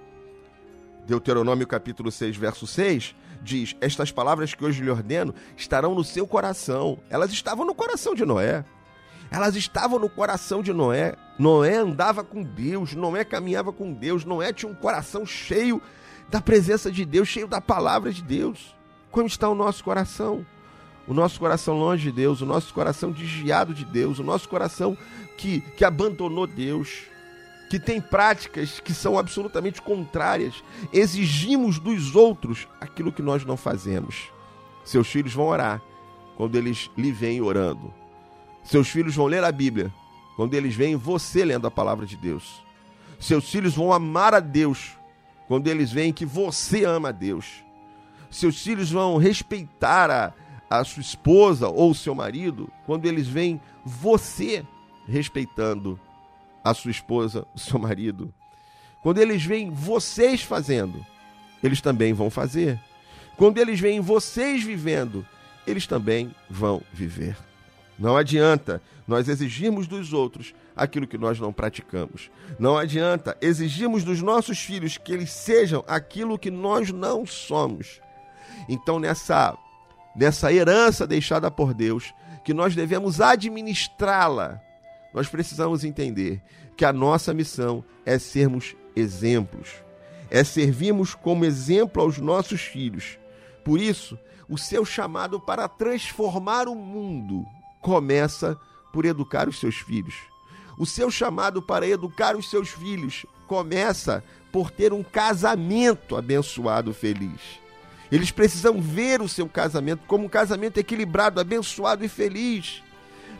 Deuteronômio capítulo 6, verso 6 diz: Estas palavras que hoje lhe ordeno estarão no seu coração. Elas estavam no coração de Noé. Elas estavam no coração de Noé. Noé andava com Deus, Noé caminhava com Deus, Noé tinha um coração cheio da presença de Deus, cheio da palavra de Deus. Como está o nosso coração? O nosso coração longe de Deus, o nosso coração desviado de Deus, o nosso coração que, que abandonou Deus, que tem práticas que são absolutamente contrárias. Exigimos dos outros aquilo que nós não fazemos. Seus filhos vão orar quando eles lhe veem orando. Seus filhos vão ler a Bíblia quando eles veem você lendo a palavra de Deus. Seus filhos vão amar a Deus quando eles veem que você ama a Deus. Seus filhos vão respeitar a, a sua esposa ou seu marido quando eles veem você respeitando a sua esposa, o seu marido. Quando eles veem vocês fazendo, eles também vão fazer. Quando eles veem vocês vivendo, eles também vão viver. Não adianta nós exigirmos dos outros aquilo que nós não praticamos. Não adianta exigirmos dos nossos filhos que eles sejam aquilo que nós não somos. Então, nessa, nessa herança deixada por Deus, que nós devemos administrá-la, nós precisamos entender que a nossa missão é sermos exemplos, é servirmos como exemplo aos nossos filhos. Por isso, o seu chamado para transformar o mundo começa por educar os seus filhos. O seu chamado para educar os seus filhos começa por ter um casamento abençoado, feliz. Eles precisam ver o seu casamento como um casamento equilibrado, abençoado e feliz.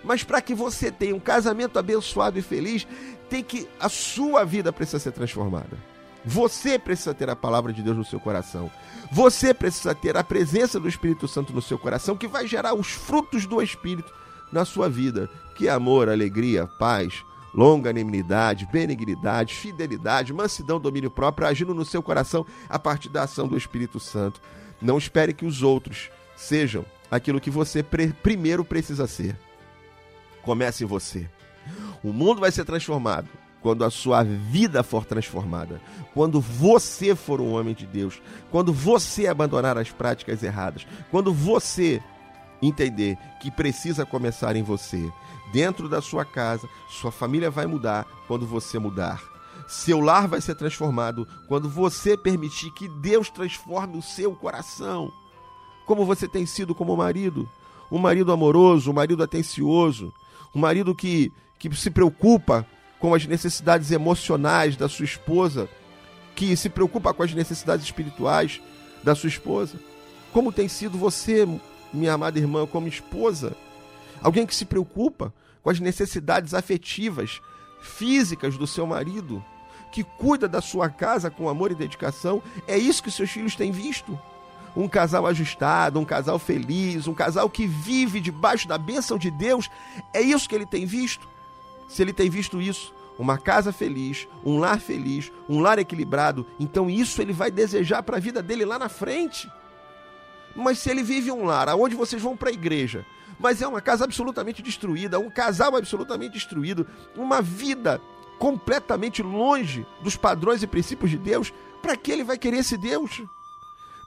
Mas para que você tenha um casamento abençoado e feliz, tem que a sua vida precisa ser transformada. Você precisa ter a palavra de Deus no seu coração. Você precisa ter a presença do Espírito Santo no seu coração, que vai gerar os frutos do Espírito na sua vida, que amor, alegria, paz, longanimidade, benignidade, fidelidade, mansidão, domínio próprio, agindo no seu coração a partir da ação do Espírito Santo. Não espere que os outros sejam aquilo que você pre primeiro precisa ser. Comece em você. O mundo vai ser transformado quando a sua vida for transformada, quando você for um homem de Deus, quando você abandonar as práticas erradas, quando você entender que precisa começar em você, dentro da sua casa, sua família vai mudar quando você mudar. Seu lar vai ser transformado quando você permitir que Deus transforme o seu coração. Como você tem sido como marido, um marido amoroso, um marido atencioso, um marido que, que se preocupa com as necessidades emocionais da sua esposa, que se preocupa com as necessidades espirituais da sua esposa. Como tem sido você, minha amada irmã, como esposa? Alguém que se preocupa com as necessidades afetivas, físicas do seu marido, que cuida da sua casa com amor e dedicação. É isso que seus filhos têm visto? Um casal ajustado, um casal feliz, um casal que vive debaixo da bênção de Deus. É isso que ele tem visto? Se ele tem visto isso, uma casa feliz, um lar feliz, um lar equilibrado, então isso ele vai desejar para a vida dele lá na frente. Mas se ele vive um lar onde vocês vão para a igreja, mas é uma casa absolutamente destruída, um casal absolutamente destruído, uma vida completamente longe dos padrões e princípios de Deus, para que ele vai querer esse Deus?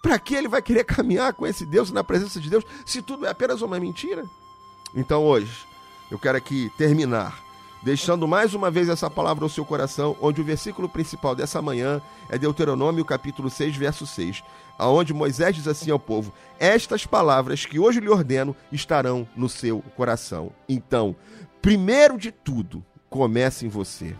Para que ele vai querer caminhar com esse Deus na presença de Deus, se tudo é apenas uma mentira? Então hoje, eu quero aqui terminar deixando mais uma vez essa palavra ao seu coração, onde o versículo principal dessa manhã é Deuteronômio capítulo 6, verso 6, aonde Moisés diz assim ao povo: "Estas palavras que hoje lhe ordeno estarão no seu coração". Então, primeiro de tudo, comece em você.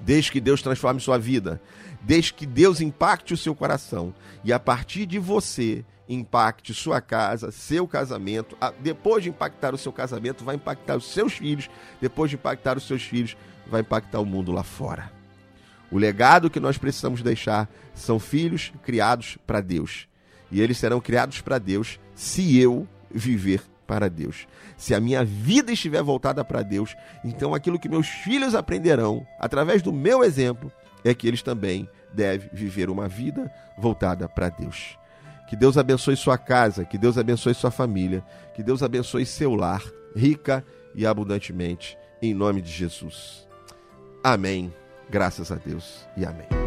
Desde que Deus transforme sua vida, desde que Deus impacte o seu coração e a partir de você impacte sua casa, seu casamento. Depois de impactar o seu casamento, vai impactar os seus filhos. Depois de impactar os seus filhos, vai impactar o mundo lá fora. O legado que nós precisamos deixar são filhos criados para Deus. E eles serão criados para Deus se eu viver para Deus. Se a minha vida estiver voltada para Deus, então aquilo que meus filhos aprenderão através do meu exemplo é que eles também devem viver uma vida voltada para Deus. Que Deus abençoe sua casa, que Deus abençoe sua família, que Deus abençoe seu lar, rica e abundantemente, em nome de Jesus. Amém. Graças a Deus e amém.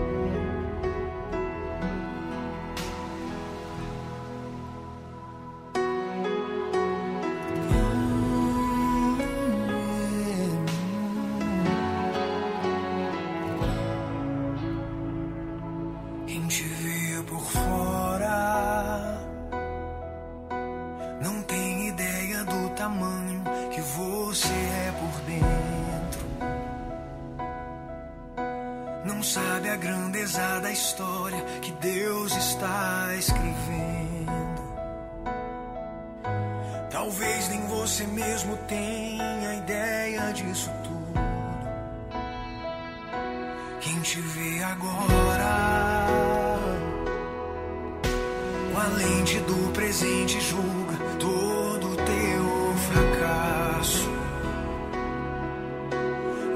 Com a lente do presente, julga todo teu fracasso.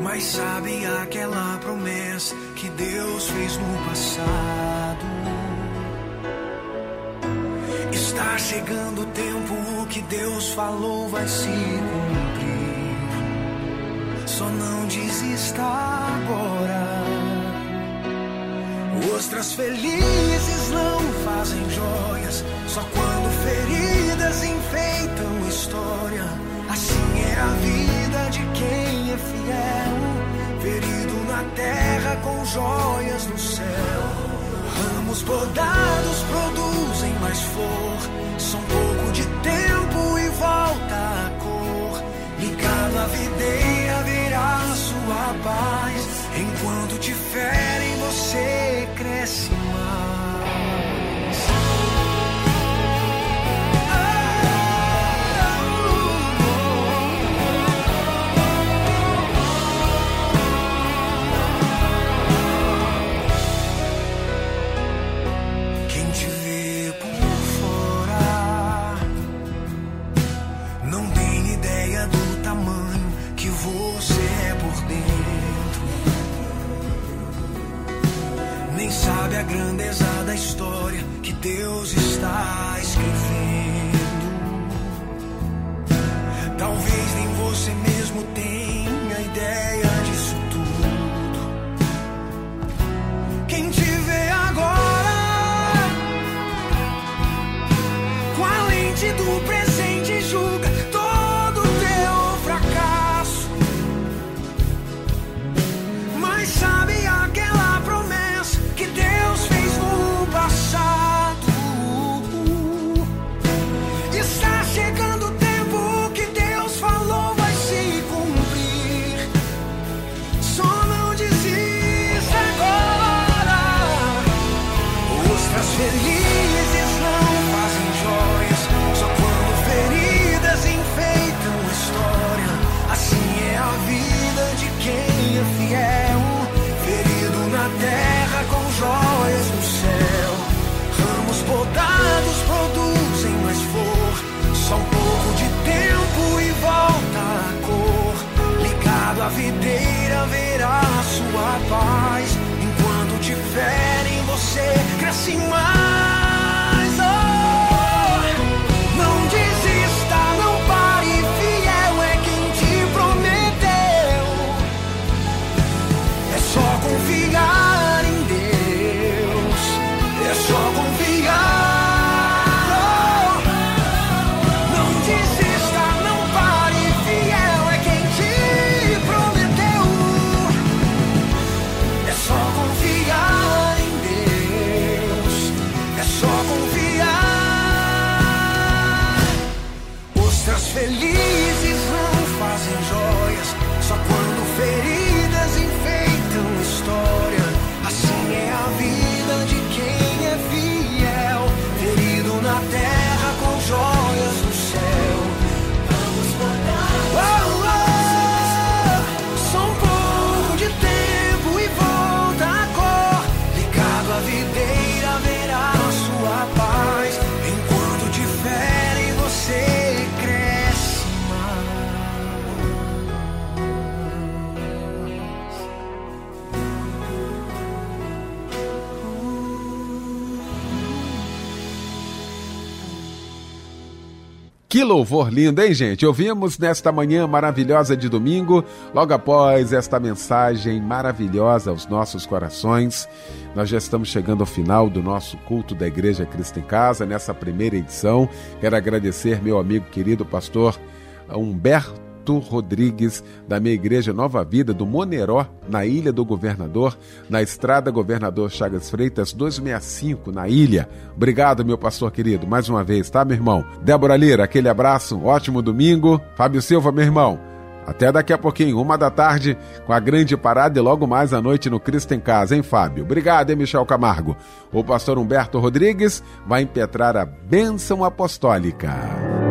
Mas sabe aquela promessa que Deus fez no passado? Está chegando o tempo que Deus falou vai se cumprir. Só não desista agora. Ostras felizes não fazem joias, só quando feridas enfeitam história. Assim é a vida de quem é fiel, ferido na terra com joias no céu. Ramos podados produzem mais flor, são pouco de tempo e volta a cor. Ligado à videira virá sua paz. Enquanto te ferem, você cresce Deus Que louvor lindo, hein, gente? Ouvimos nesta manhã maravilhosa de domingo, logo após esta mensagem maravilhosa aos nossos corações. Nós já estamos chegando ao final do nosso culto da Igreja Cristo em Casa, nessa primeira edição. Quero agradecer meu amigo querido pastor Humberto Rodrigues, da minha igreja Nova Vida, do Moneró, na Ilha do Governador, na estrada Governador Chagas Freitas 265, na ilha. Obrigado, meu pastor querido, mais uma vez, tá, meu irmão? Débora Lira, aquele abraço, um ótimo domingo. Fábio Silva, meu irmão. Até daqui a pouquinho, uma da tarde, com a grande parada e logo mais à noite no Cristo em Casa, hein, Fábio? Obrigado, hein, Michel Camargo. O pastor Humberto Rodrigues vai impetrar a bênção apostólica.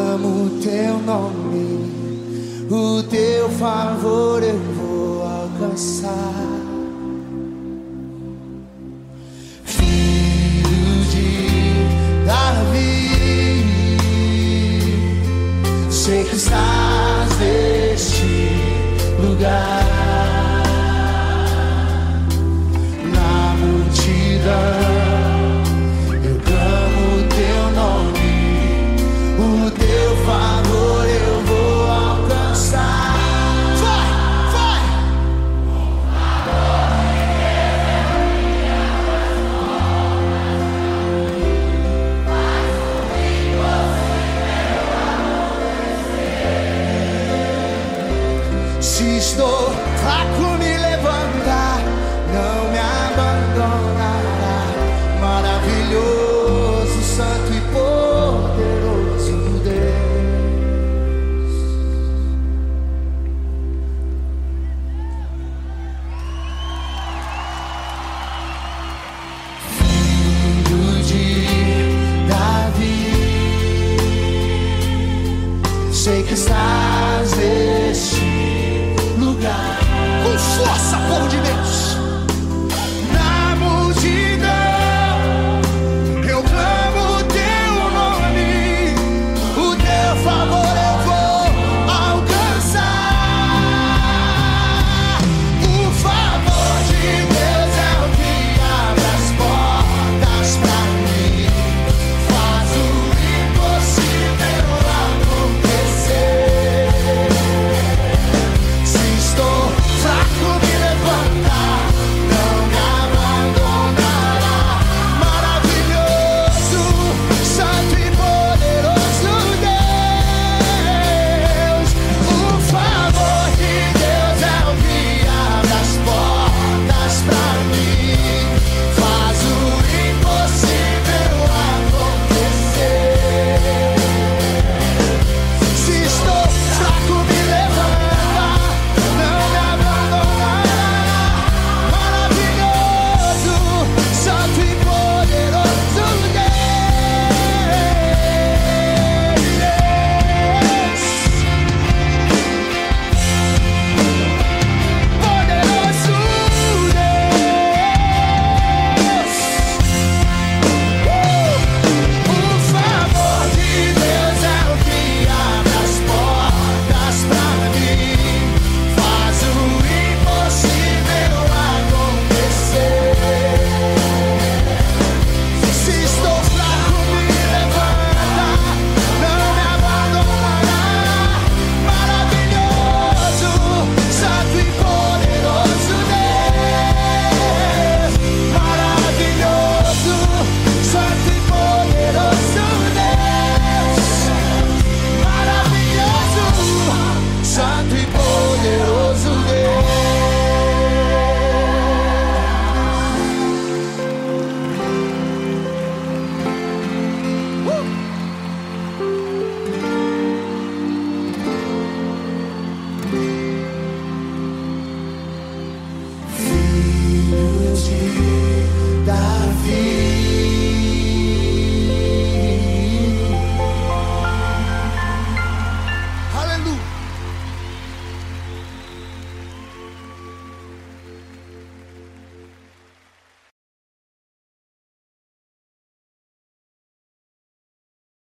Clamo o teu nome, o teu favor eu vou alcançar. Filho de Davi, sei que estás neste lugar, na multidão.